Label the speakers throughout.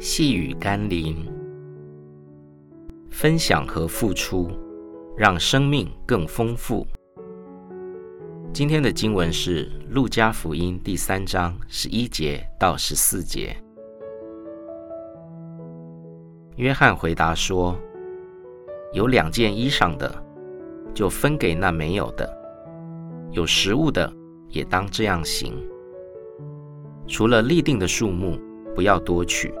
Speaker 1: 细雨甘霖，分享和付出，让生命更丰富。今天的经文是《路加福音》第三章十一节到十四节。约翰回答说：“有两件衣裳的，就分给那没有的；有食物的，也当这样行。除了立定的数目，不要多取。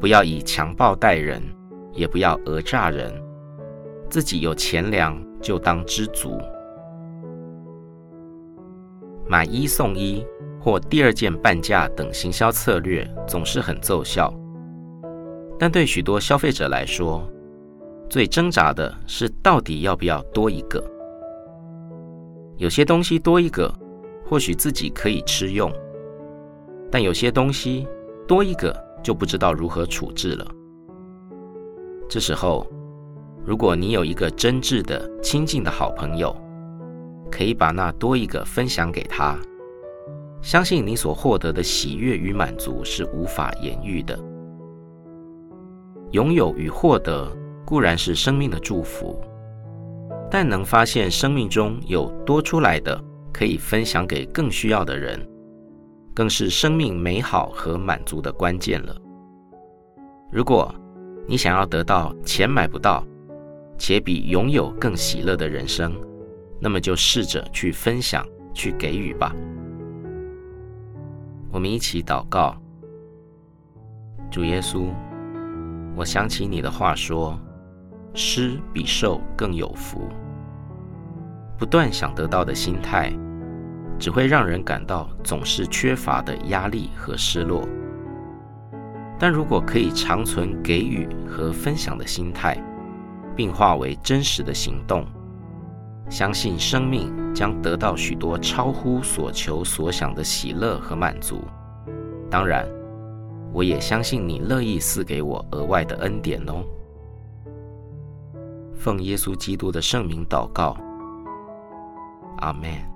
Speaker 1: 不要以强暴待人，也不要讹诈人。自己有钱粮，就当知足。买一送一或第二件半价等行销策略总是很奏效，但对许多消费者来说，最挣扎的是到底要不要多一个。有些东西多一个，或许自己可以吃用，但有些东西多一个就不知道如何处置了。这时候，如果你有一个真挚的、亲近的好朋友，可以把那多一个分享给他，相信你所获得的喜悦与满足是无法言喻的。拥有与获得固然是生命的祝福，但能发现生命中有多出来的可以分享给更需要的人，更是生命美好和满足的关键了。如果你想要得到钱买不到，且比拥有更喜乐的人生，那么就试着去分享，去给予吧。我们一起祷告，主耶稣，我想起你的话说，施比受更有福。不断想得到的心态，只会让人感到总是缺乏的压力和失落。但如果可以长存给予和分享的心态，并化为真实的行动，相信生命将得到许多超乎所求所想的喜乐和满足。当然，我也相信你乐意赐给我额外的恩典哦。奉耶稣基督的圣名祷告，阿门。